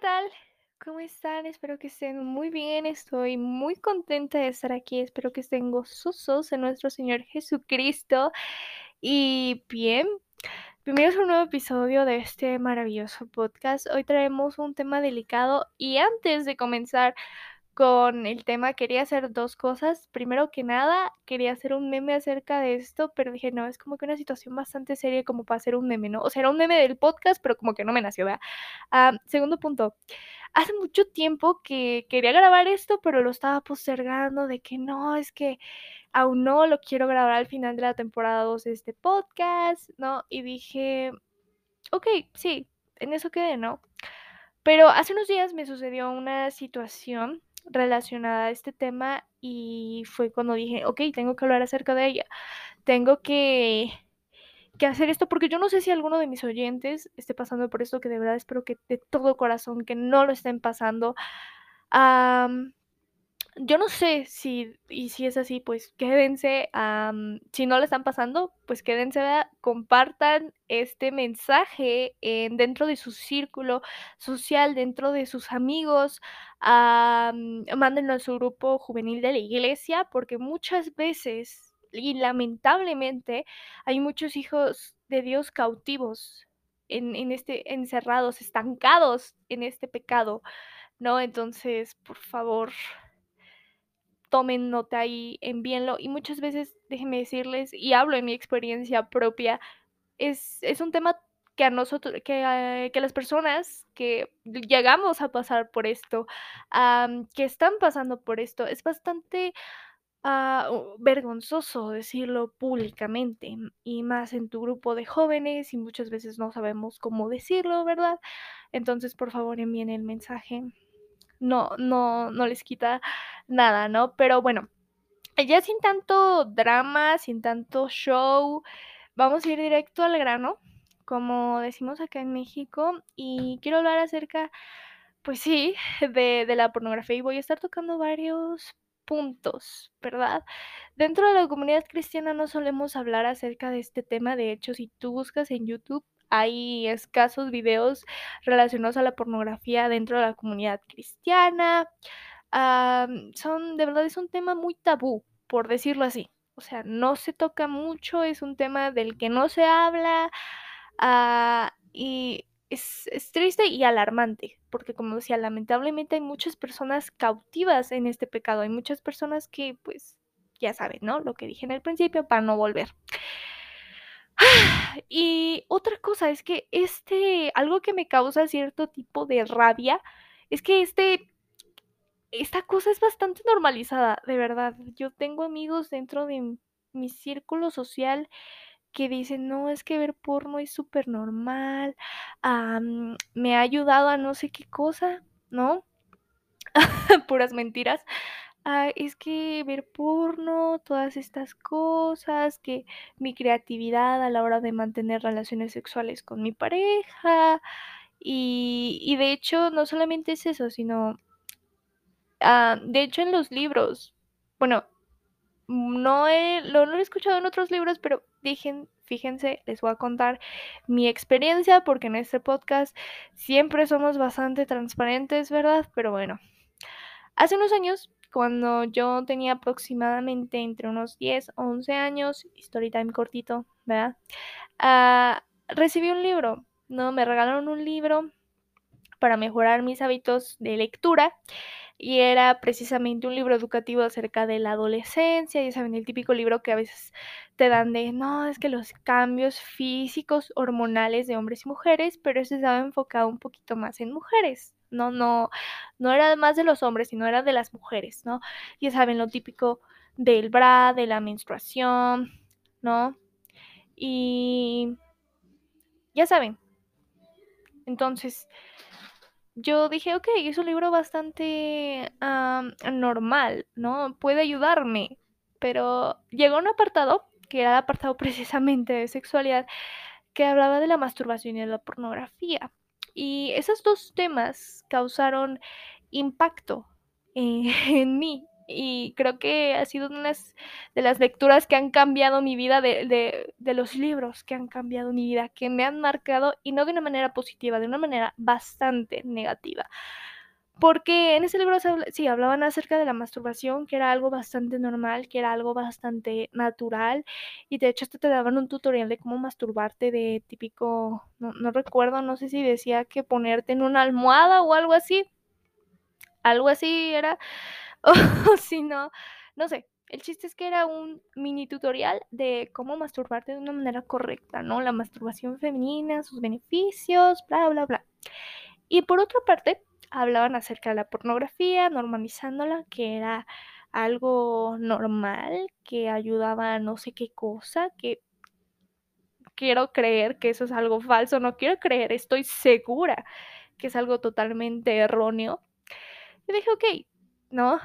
¿qué tal? ¿Cómo están? Espero que estén muy bien. Estoy muy contenta de estar aquí. Espero que estén gozosos en nuestro Señor Jesucristo. Y bien, bienvenidos a un nuevo episodio de este maravilloso podcast. Hoy traemos un tema delicado y antes de comenzar con el tema quería hacer dos cosas. Primero que nada, quería hacer un meme acerca de esto, pero dije, no, es como que una situación bastante seria como para hacer un meme, ¿no? O sea, era un meme del podcast, pero como que no me nació, ¿verdad? Ah, segundo punto, hace mucho tiempo que quería grabar esto, pero lo estaba postergando de que no, es que aún no lo quiero grabar al final de la temporada 2 de este podcast, ¿no? Y dije, ok, sí, en eso quedé, ¿no? Pero hace unos días me sucedió una situación relacionada a este tema y fue cuando dije, ok, tengo que hablar acerca de ella, tengo que, que hacer esto porque yo no sé si alguno de mis oyentes esté pasando por esto, que de verdad espero que de todo corazón, que no lo estén pasando. Yo no sé si, y si es así, pues quédense, si no le están pasando, pues quédense, compartan este mensaje en, dentro de su círculo social, dentro de sus amigos, mándenlo a su grupo juvenil de la iglesia, porque muchas veces, y lamentablemente, hay muchos hijos de Dios cautivos en este, encerrados, estancados en este pecado, ¿no? Entonces, por favor, tomen nota y envíenlo. Y muchas veces, déjenme decirles, y hablo en mi experiencia propia, es, es un tema que a nosotros, que, que las personas que llegamos a pasar por esto, que están pasando por esto, es bastante uh, vergonzoso decirlo públicamente y más en tu grupo de jóvenes y muchas veces no sabemos cómo decirlo, ¿verdad? Entonces, por favor, envíen el mensaje no, no, no les quita nada, ¿no? Pero bueno, ya sin tanto drama, sin tanto show, vamos a ir directo al grano, como decimos acá en México, y quiero hablar acerca, pues sí, de, de la pornografía y voy a estar tocando varios puntos, ¿verdad? Dentro de la comunidad cristiana no solemos hablar acerca de este tema, de hecho, si tú buscas en YouTube, hay escasos videos relacionados a la pornografía dentro de la comunidad cristiana. Um, son, de verdad, es un tema muy tabú, por decirlo así. O sea, no se toca mucho, es un tema del que no se habla. Uh, y es, es, triste y alarmante, porque como decía, lamentablemente hay muchas personas cautivas en este pecado, hay muchas personas que, pues, ya saben, ¿no? Lo que dije en el principio, para no volver. Y otra cosa es que este, algo que me causa cierto tipo de rabia, es que este, esta cosa es bastante normalizada, de verdad. Yo tengo amigos dentro de mi círculo social que dicen, no, es que ver porno es súper normal, um, me ha ayudado a no sé qué cosa, ¿no? Puras mentiras. Ah, es que ver porno, todas estas cosas, que mi creatividad a la hora de mantener relaciones sexuales con mi pareja. Y, y de hecho, no solamente es eso, sino, ah, de hecho en los libros, bueno, no, he, lo, he escuchado en otros libros, pero dejen, fíjense, les voy a contar mi experiencia, porque en este podcast siempre somos bastante transparentes, ¿verdad? Pero bueno, hace unos años cuando yo tenía aproximadamente entre unos 10 o 11 años, story time cortito, ¿verdad? Uh, recibí un libro, ¿no? Me regalaron un libro para mejorar mis hábitos de lectura y era precisamente un libro educativo acerca de la adolescencia, ya saben, el típico libro que a veces te dan de, no, es que los cambios físicos, hormonales de hombres y mujeres, pero eso estaba enfocado un poquito más en mujeres, no, no, no era más de los hombres, sino era de las mujeres, ¿no? Ya saben, lo típico del bra, de la menstruación, ¿no? Y ya saben. Entonces, yo dije, ok, es un libro bastante normal, ¿no? Puede ayudarme. Pero llegó un apartado, que era el apartado precisamente de sexualidad, que hablaba de la masturbación y de la pornografía. Y esos dos temas causaron impacto eh, en mí y creo que ha sido una de las lecturas que han cambiado mi vida, de, de, de, los libros que han cambiado mi vida, que me han marcado y no de una manera positiva, de una manera bastante negativa. Porque en ese libro sí hablaban acerca de la masturbación, que era algo bastante normal, que era algo bastante natural. Y de hecho, hasta te daban un tutorial de cómo masturbarte, de típico, no, no recuerdo, no sé si decía que ponerte en una almohada o algo así. Algo así era. O si no, no sé. El chiste es que era un mini tutorial de cómo masturbarte de una manera correcta, ¿no? La masturbación femenina, sus beneficios, bla, bla, bla. Y por otra parte, hablaban acerca de la pornografía, normalizándola, que era algo normal, que ayudaba a no sé qué cosa, que quiero creer que eso es algo falso, no quiero creer, estoy segura que es algo totalmente erróneo. Y dije, ok, ¿no?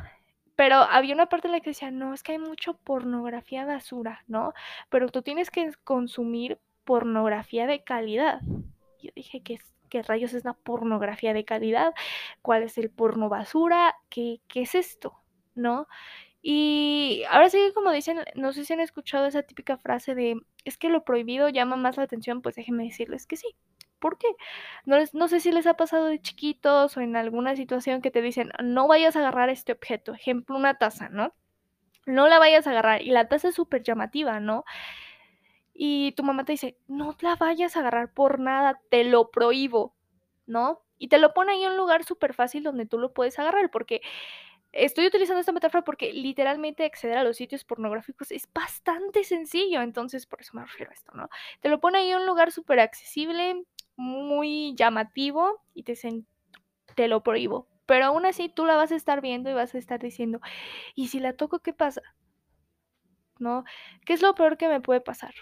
Pero había una parte en la que decía, no, es que hay mucho pornografía basura, ¿no? Pero tú tienes que consumir pornografía de calidad. Yo dije, ¿qué, qué rayos es la pornografía de calidad? ¿Cuál es el porno basura? ¿Qué, qué es esto? ¿No? Y ahora sí, como dicen, no sé si han escuchado esa típica frase de, es que lo prohibido llama más la atención, pues déjenme decirles que sí. ¿Por qué? No, les, no sé si les ha pasado de chiquitos o en alguna situación que te dicen, no vayas a agarrar este objeto, ejemplo, una taza, ¿no? No la vayas a agarrar y la taza es súper llamativa, ¿no? Y tu mamá te dice, no la vayas a agarrar por nada, te lo prohíbo, ¿no? Y te lo pone ahí en un lugar súper fácil donde tú lo puedes agarrar, porque estoy utilizando esta metáfora porque literalmente acceder a los sitios pornográficos es bastante sencillo, entonces por eso me refiero a esto, ¿no? Te lo pone ahí en un lugar súper accesible, muy llamativo y te, te lo prohíbo. Pero aún así tú la vas a estar viendo y vas a estar diciendo, ¿y si la toco qué pasa? ¿No? ¿Qué es lo peor que me puede pasar?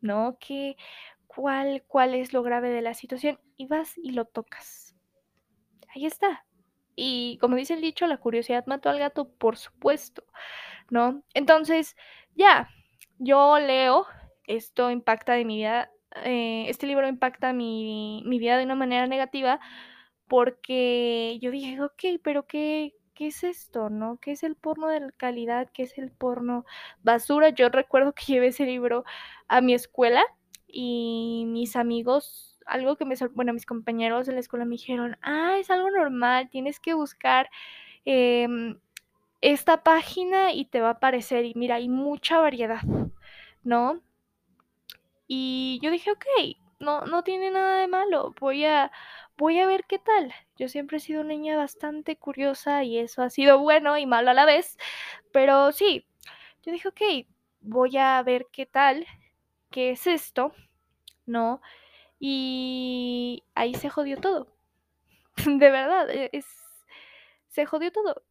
¿No? ¿Qué, cuál, ¿Cuál es lo grave de la situación? Y vas y lo tocas. Ahí está. Y como dice el dicho, la curiosidad mató al gato, por supuesto, ¿no? Entonces, ya, yo leo, esto impacta de mi vida, eh, este libro impacta mi, mi, vida de una manera negativa porque yo dije, ok, pero ¿qué, ¿qué es esto, no? ¿Qué es el porno de calidad? ¿Qué es el porno basura? Yo recuerdo que llevé ese libro a mi escuela y mis amigos algo que me bueno, mis compañeros de la escuela me dijeron, ah, es algo normal, tienes que buscar eh, esta página y te va a aparecer, y mira, hay mucha variedad, ¿no? Y yo dije, ok, no, no tiene nada de malo, voy a, voy a ver qué tal. Yo siempre he sido una niña bastante curiosa y eso ha sido bueno y malo a la vez, pero sí, yo dije, ok, voy a ver qué tal, qué es esto, ¿no? Y ahí se jodió todo. De verdad, e, es, se jodió todo.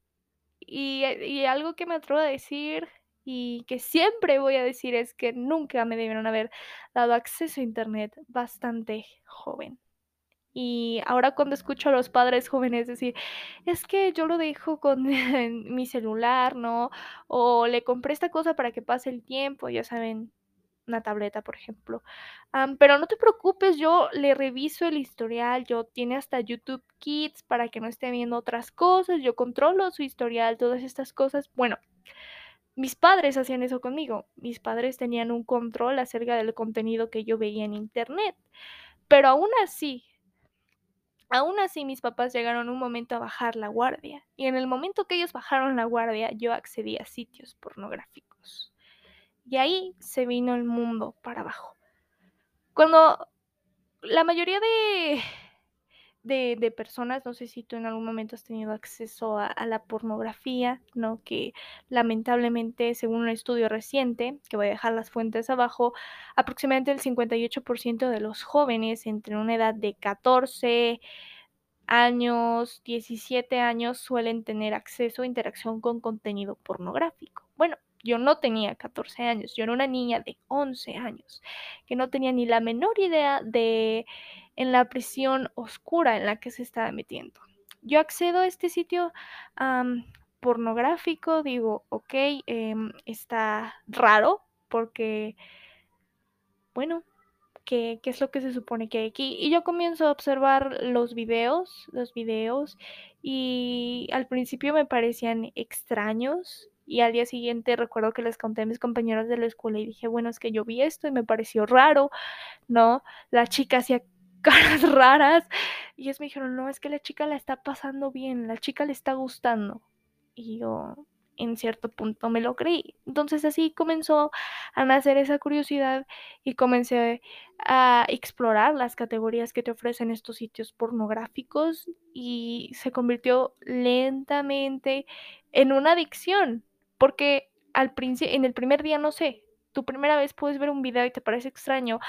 Y, y, algo que me atrevo a decir y que siempre voy a decir es que nunca me debieron haber dado acceso a Internet bastante joven. Y ahora cuando escucho a los padres jóvenes decir, es que yo lo dejo con mi celular, ¿no? O le compré esta cosa para que pase el tiempo, ya saben, una tableta, por ejemplo. Pero no te preocupes, yo le reviso el historial, yo tiene hasta YouTube Kids para que no esté viendo otras cosas, yo controlo su historial, todas estas cosas. Bueno, mis padres hacían eso conmigo, mis padres tenían un control acerca del contenido que yo veía en internet, pero aún así, aún así mis papás llegaron un momento a bajar la guardia, y en el momento que ellos bajaron la guardia, yo accedí a sitios pornográficos. Y ahí se vino el mundo para abajo. Cuando la mayoría de, de, personas, no sé si tú en algún momento has tenido acceso a, a, la pornografía, ¿no? Que lamentablemente, según un estudio reciente, que voy a dejar las fuentes abajo, aproximadamente el 58% de los jóvenes entre una edad de 14 años, 17 años, suelen tener acceso a interacción con contenido pornográfico. Bueno, yo no tenía 14 años, yo era una niña de 11 años, que no tenía ni la menor idea de en la prisión oscura en la que se estaba metiendo. Yo accedo a este sitio pornográfico, digo, ok, eh, está raro porque, bueno, qué, qué es lo que se supone que hay aquí. Y yo comienzo a observar los videos, los videos, y al principio me parecían extraños. Y al día siguiente recuerdo que les conté a mis compañeros de la escuela y dije, bueno, es que yo vi esto y me pareció raro, ¿no? La chica hacía caras raras y ellos me dijeron, no, es que la chica la está pasando bien, la chica le está gustando. Y yo, en cierto punto me lo creí. Entonces así comenzó a nacer esa curiosidad y comencé a explorar las categorías que te ofrecen estos sitios pornográficos y se convirtió lentamente en una adicción, porque al principio en el primer día no sé, tu primera vez puedes ver un video y te parece extraño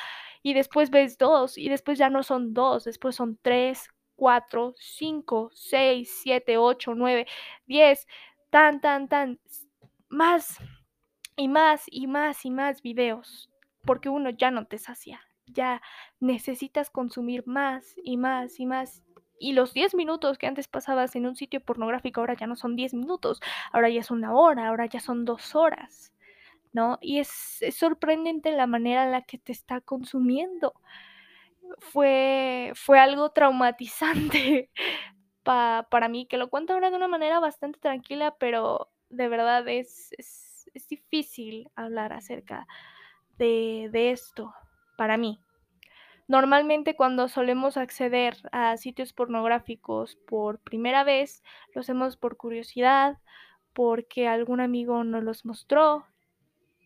y después ves dos y después ya no son dos, después son tres, cuatro, cinco, seis, siete, ocho, nueve, diez, tan, tan, tan, más y más y más y más videos, porque uno ya no te sacia, ya necesitas consumir más y más y más. Y los 10 minutos que antes pasabas en un sitio pornográfico ahora ya no son 10 minutos, ahora ya es una hora, ahora ya son dos horas, ¿no? Y es, sorprendente la manera en la que te está consumiendo. Fue, fue algo traumatizante pa, para mí, que lo cuento ahora de una manera bastante tranquila, pero de verdad es, es, es difícil hablar acerca de, de esto para mí. Normalmente cuando solemos acceder a sitios pornográficos por primera vez, lo hacemos por curiosidad, porque algún amigo nos los mostró,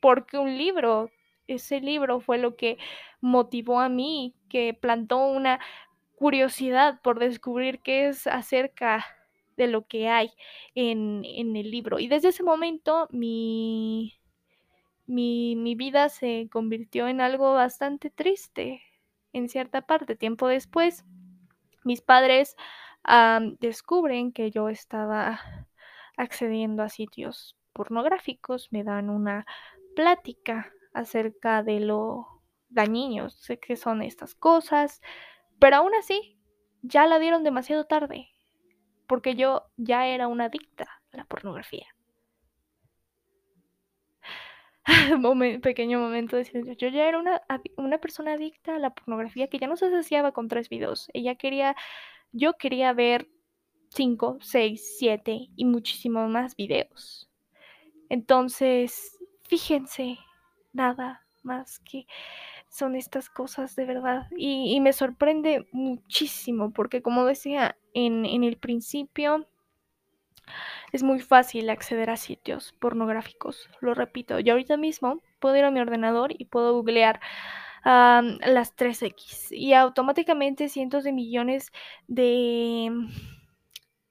porque un libro, ese libro fue lo que motivó a mí, que plantó una curiosidad por descubrir qué es acerca de lo que hay en, en el libro. Y desde ese momento mi, mi, mi, vida se convirtió en algo bastante triste en cierta parte. Tiempo después, mis padres descubren que yo estaba accediendo a sitios pornográficos, me dan una plática acerca de lo dañinos sé que son estas cosas, pero aún así, ya la dieron demasiado tarde, porque yo ya era una adicta a la pornografía. Moment, pequeño momento de silencio. Yo ya era una, una persona adicta a la pornografía que ya no se saciaba con tres videos. Ella quería, yo quería ver cinco, seis, siete y muchísimos más videos. Entonces, fíjense, nada más que son estas cosas de verdad. Y, me sorprende muchísimo porque como decía en, en, el principio, es muy fácil acceder a sitios pornográficos. Lo repito, yo ahorita mismo puedo ir a mi ordenador y puedo googlear las 3X y automáticamente cientos de millones de,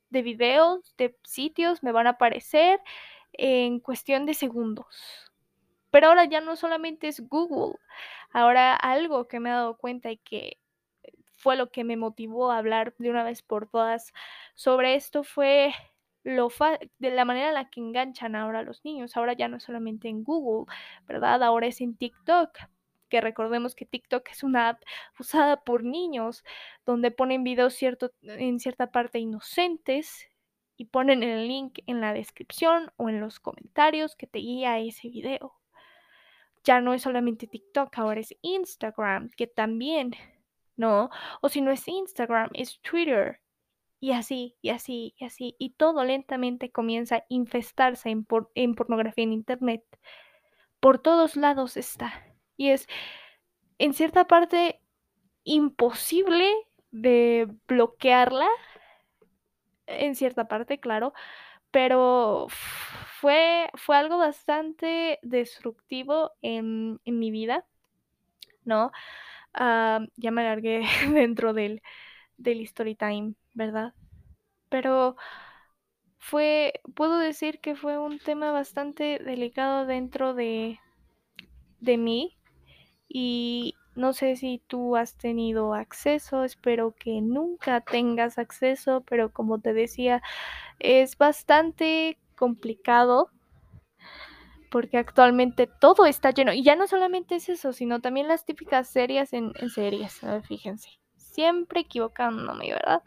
de videos, de sitios me van a aparecer en cuestión de segundos. Pero ahora ya no solamente es Google, ahora algo que me he dado cuenta y que fue lo que me motivó a hablar de una vez por todas sobre esto fue lo de la manera en la que enganchan ahora a los niños. Ahora ya no solamente en Google, ¿verdad? Ahora es en TikTok. Que recordemos que TikTok es una app usada por niños, donde ponen videos cierto, en cierta parte inocentes y ponen el link en la descripción o en los comentarios que te guía a ese video ya no es solamente TikTok, ahora es Instagram, que también, ¿no? O si no es Instagram, es Twitter. Y así, y así, y así. Y todo lentamente comienza a infestarse en, por en pornografía en Internet. Por todos lados está. Y es, en cierta parte, imposible de bloquearla. En cierta parte, claro. Pero fue, fue algo bastante destructivo en, en mi vida, ¿no? Uh, ya me alargué dentro del, del story time, ¿verdad? Pero fue, puedo decir que fue un tema bastante delicado dentro de, de mí y no sé si tú has tenido acceso, espero que nunca tengas acceso, pero como te decía, es bastante complicado porque actualmente todo está lleno. Y ya no solamente es eso, sino también las típicas series en, series, fíjense. Siempre equivocándome, ¿verdad?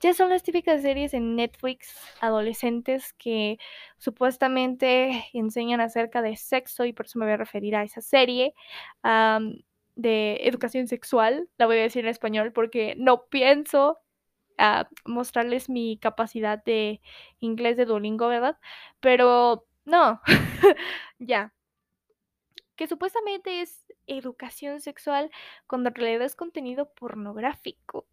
Ya son las típicas series en Netflix adolescentes que supuestamente enseñan acerca de sexo y por eso me voy a referir a esa serie. De educación sexual, la voy a decir en español porque no pienso a mostrarles mi capacidad de inglés de Duolingo, ¿verdad? Pero no, ya. Que supuestamente es educación sexual cuando en realidad es contenido pornográfico.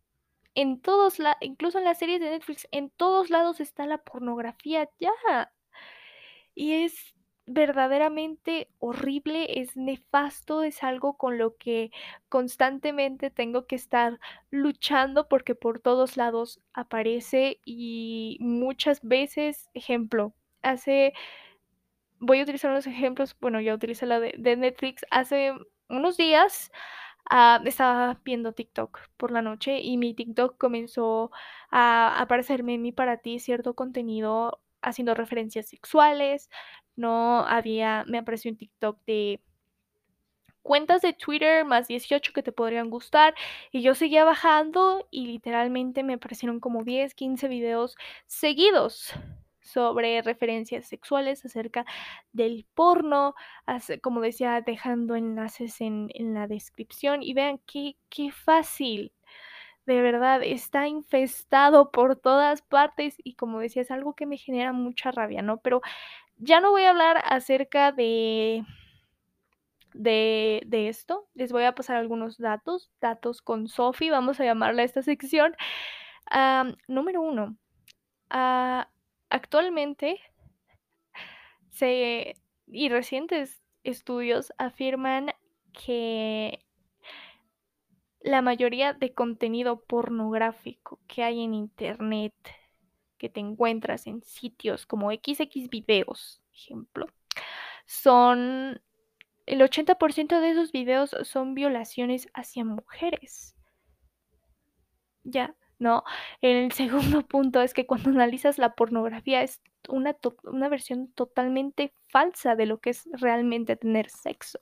En todos lados, incluso en las series de Netflix, en todos lados está la pornografía ya. Y es verdaderamente horrible, es nefasto, es algo con lo que constantemente tengo que estar luchando porque por todos lados aparece y muchas veces, ejemplo, hace, voy a utilizar unos ejemplos, bueno, ya utilicé la de, Netflix, hace unos días uh, estaba viendo TikTok por la noche y mi TikTok comenzó a aparecerme en mí para ti cierto contenido haciendo referencias sexuales, no había, me apareció un TikTok de cuentas de Twitter más 18 que te podrían gustar y yo seguía bajando y literalmente me aparecieron como 10, 15 videos seguidos sobre referencias sexuales acerca del porno, como decía, dejando enlaces en, en la descripción y vean qué, qué fácil de verdad está infestado por todas partes y como decía es algo que me genera mucha rabia, ¿no? Pero ya no voy a hablar acerca de, de, de esto. Les voy a pasar algunos datos, datos con Sophie, vamos a llamarla esta sección. Número uno, uh, actualmente se, y recientes estudios afirman que la mayoría de contenido pornográfico que hay en Internet, que te encuentras en sitios como XX videos, ejemplo, son el 80% de esos videos son violaciones hacia mujeres. Ya, ¿no? El segundo punto es que cuando analizas la pornografía es una, una versión totalmente falsa de lo que es realmente tener sexo.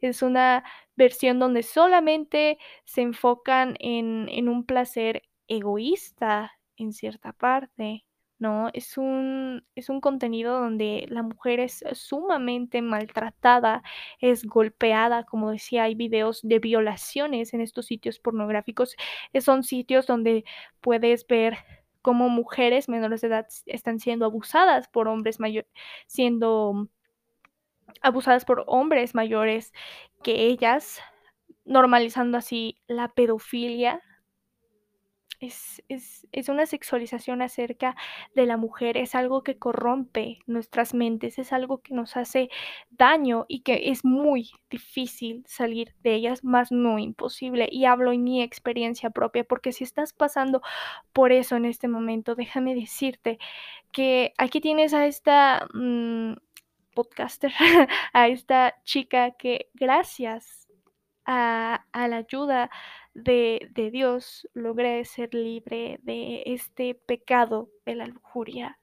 Es una versión donde solamente se enfocan en, en un placer egoísta en cierta parte, ¿no? Es un, es un contenido donde la mujer es sumamente maltratada, es golpeada, como decía, hay videos de violaciones en estos sitios pornográficos. Son sitios donde puedes ver cómo mujeres menores de edad están siendo abusadas por hombres mayores, siendo abusadas por hombres mayores que ellas, normalizando así la pedofilia, es, es, es, una sexualización acerca de la mujer, es algo que corrompe nuestras mentes, es algo que nos hace daño y que es muy difícil salir de ellas, más no imposible. Y hablo en mi experiencia propia, porque si estás pasando por eso en este momento, déjame decirte que aquí tienes a esta mmm, podcaster, a esta chica que gracias a, la ayuda de, de, Dios logré ser libre de este pecado de la lujuria.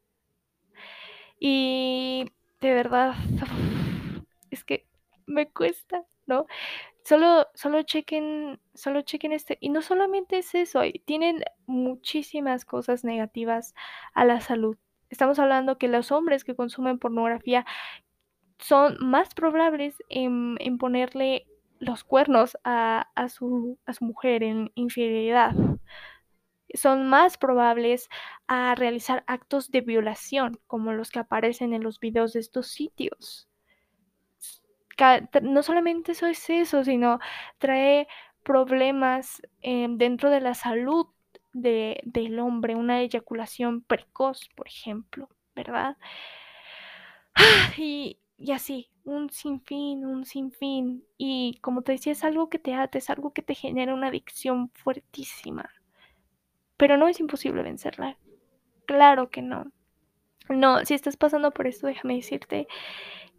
Y de verdad, es que me cuesta, ¿no? Solo, solo chequen, solo chequen este. Y no solamente es eso, tienen muchísimas cosas negativas a la salud. Estamos hablando que los hombres que consumen pornografía son más probables en, en ponerle los cuernos a, a, su, a su mujer en infidelidad. Son más probables a realizar actos de violación, como los que aparecen en los videos de estos sitios. No solamente eso es eso, sino trae problemas eh, dentro de la salud de, del hombre, una eyaculación precoz, por ejemplo, ¿verdad? Y, y así, un sinfín, un sinfín. Y como te decía, es algo que te ata, es algo que te genera una adicción fuertísima. Pero no es imposible vencerla. Claro que no. No, si estás pasando por esto, déjame decirte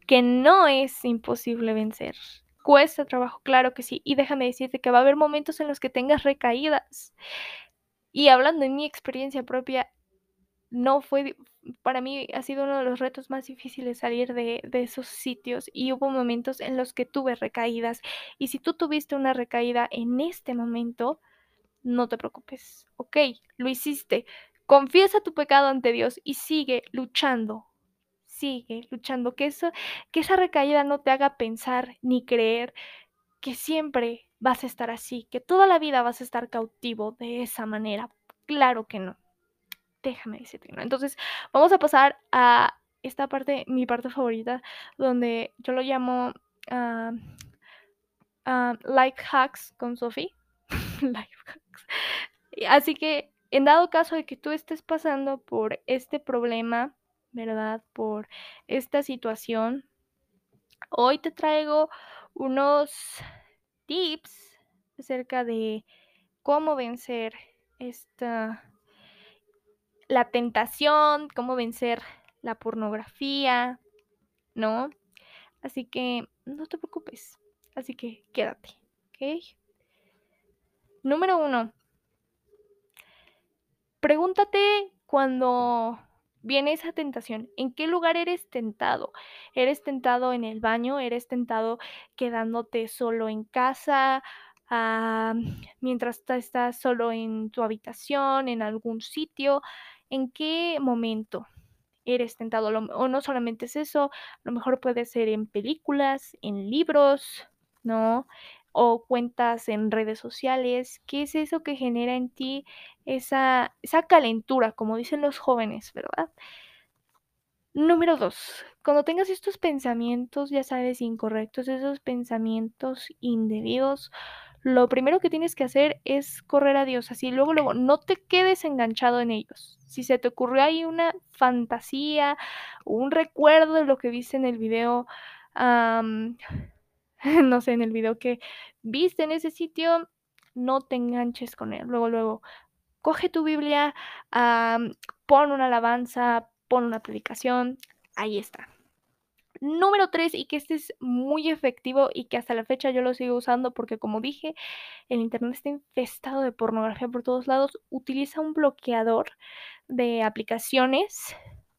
que no es imposible vencer. Cuesta trabajo, claro que sí. Y déjame decirte que va a haber momentos en los que tengas recaídas. Y hablando en mi experiencia propia, no fue, para mí ha sido uno de los retos más difíciles salir de, esos sitios y hubo momentos en los que tuve recaídas. Y si tú tuviste una recaída en este momento, no te preocupes, ok, lo hiciste. Confiesa tu pecado ante Dios y sigue luchando. Sigue luchando. Que, eso, que esa recaída no te haga pensar ni creer que siempre vas a estar así, que toda la vida vas a estar cautivo de esa manera. Claro que no. Déjame decirte. Entonces, vamos a pasar a esta parte, mi parte favorita, donde yo lo llamo uh, Life Hacks con Sophie. Así que, en dado caso de que tú estés pasando por este problema, ¿verdad? Por esta situación, hoy te traigo unos tips acerca de cómo vencer esta la tentación, cómo vencer la pornografía, ¿no? Así que no te preocupes. Así que quédate, ¿ok? Número uno. Pregúntate cuando viene esa tentación, ¿en qué lugar eres tentado? ¿Eres tentado en el baño? ¿Eres tentado quedándote solo en casa? Uh, mientras estás solo en tu habitación, en algún sitio, ¿en qué momento eres tentado? O no solamente es eso, a lo mejor puede ser en películas, en libros, ¿no? O cuentas en redes sociales. ¿Qué es eso que genera en ti esa, esa calentura, como dicen los jóvenes, ¿verdad? Número dos, cuando tengas estos pensamientos, ya sabes, incorrectos, esos pensamientos indebidos, lo primero que tienes que hacer es correr a Dios, así luego, luego, no te quedes enganchado en ellos. Si se te ocurrió ahí una fantasía, un recuerdo de lo que viste en el video, um, no sé, en el video que viste en ese sitio, no te enganches con él. Luego, luego, coge tu Biblia, pon una alabanza, pon una predicación, ahí está. Número tres, y que este es muy efectivo y que hasta la fecha yo lo sigo usando porque como dije, el Internet está infestado de pornografía por todos lados. Utiliza un bloqueador de aplicaciones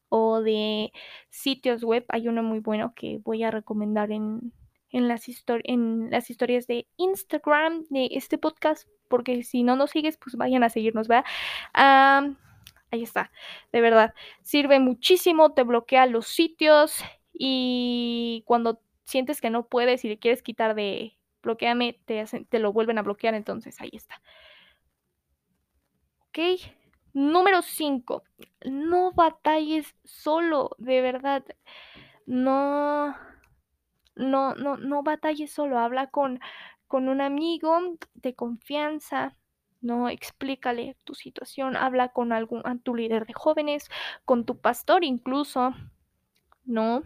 o de sitios web. Hay uno muy bueno que voy a recomendar en, en, las, en las historias de Instagram de este podcast, porque si no nos sigues, pues vayan a seguirnos, ¿verdad? ahí está, de verdad, sirve muchísimo, te bloquea los sitios y cuando sientes que no puedes y le quieres quitar de bloqueame, te, te lo vuelven a bloquear, entonces ahí está. Ok, número 5, no batalles solo, de verdad, no, no, no, no batalles solo, habla con, con un amigo de confianza, ¿no? Explícale tu situación, habla con algún, a tu líder de jóvenes, con tu pastor incluso, ¿no?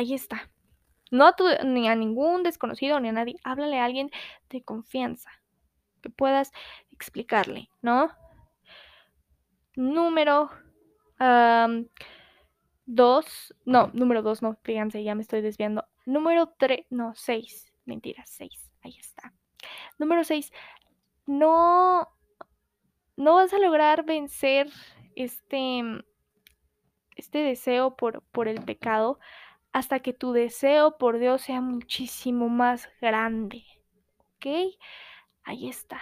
Ahí está. No a ni a ningún desconocido ni a nadie. Háblale a alguien de confianza que puedas explicarle, ¿no? Número dos, no, número dos, no, fíjense, ya me estoy desviando. Número tres, no, seis, mentira, seis, ahí está. Número seis, no, no vas a lograr vencer este, este deseo por, por el pecado hasta que tu deseo por Dios sea muchísimo más grande. ¿Ok? Ahí está.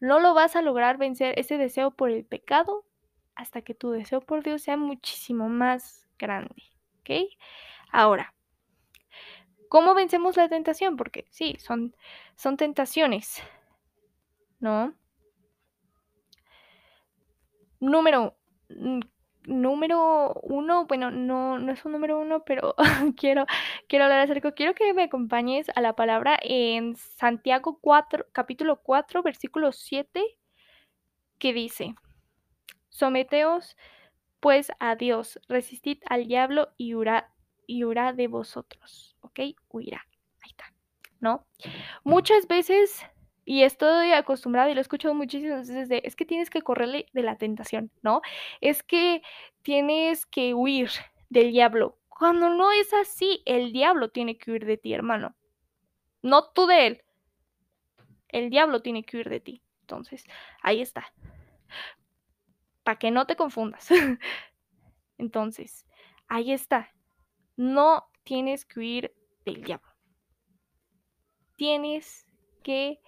No lo vas a lograr vencer ese deseo por el pecado hasta que tu deseo por Dios sea muchísimo más grande. ¿Ok? Ahora, ¿cómo vencemos la tentación? Porque sí, son, son tentaciones. ¿No? Número número uno, bueno, no, no es un número uno, pero quiero, quiero hablar acerca, quiero que me acompañes a la palabra en Santiago 4, capítulo 4, versículo 7, que dice, someteos pues a Dios, resistid al diablo y huirá, y huirá de vosotros, ¿ok? Huirá, ahí está, ¿no? Muchas veces y estoy acostumbrada y lo he escuchado muchísimas veces de, es que tienes que correrle de la tentación, ¿no? Es que tienes que huir del diablo. Cuando no es así, el diablo tiene que huir de ti, hermano. No tú de él. El diablo tiene que huir de ti. Entonces, ahí está. Para que no te confundas. Entonces, ahí está. No tienes que huir del diablo. Tienes que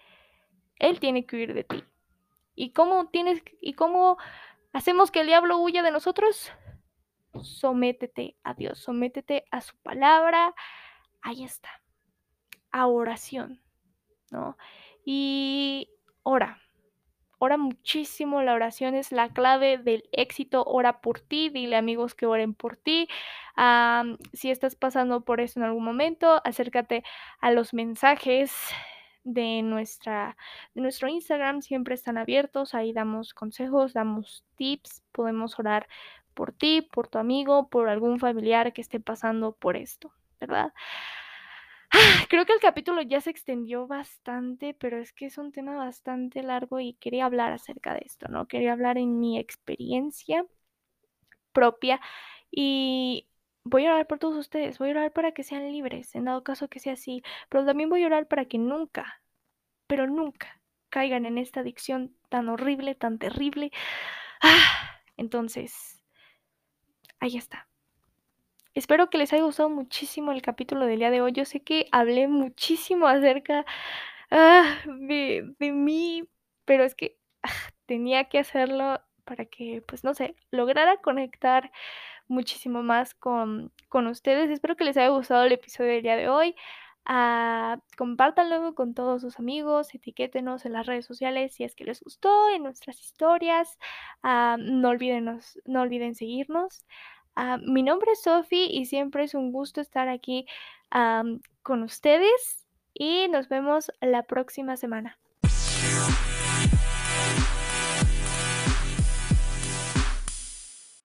él tiene que huir de ti. ¿Y cómo tienes y cómo hacemos que el diablo huya de nosotros? Sométete a Dios, sométete a su palabra. Ahí está. a oración, ¿no? Y ora, ora muchísimo, la oración es la clave del éxito, ora por ti, dile amigos que oren por ti. Si estás pasando por eso en algún momento, acércate a los mensajes de, nuestra, nuestro Instagram, siempre están abiertos, ahí damos consejos, damos tips, podemos orar por ti, por tu amigo, por algún familiar que esté pasando por esto, ¿verdad? Creo que el capítulo ya se extendió bastante, pero es que es un tema bastante largo y quería hablar acerca de esto, ¿no? Quería hablar en mi experiencia propia y voy a orar por todos ustedes, voy a orar para que sean libres, en dado caso que sea así, pero también voy a orar para que nunca, pero nunca caigan en esta adicción tan horrible, tan terrible. Entonces, ahí está. Espero que les haya gustado muchísimo el capítulo del día de hoy. Yo sé que hablé muchísimo acerca ah, de, de, mí, pero es que ah, tenía que hacerlo para que, pues no sé, lograra conectar muchísimo más con, con ustedes. Espero que les haya gustado el episodio del día de hoy. Uh, con todos sus amigos, etiquétenos en las redes sociales si es que les gustó, en nuestras historias. Uh, no, olviden, no olviden seguirnos. Uh, mi nombre es Sofi y siempre es un gusto estar aquí con ustedes y nos vemos la próxima semana.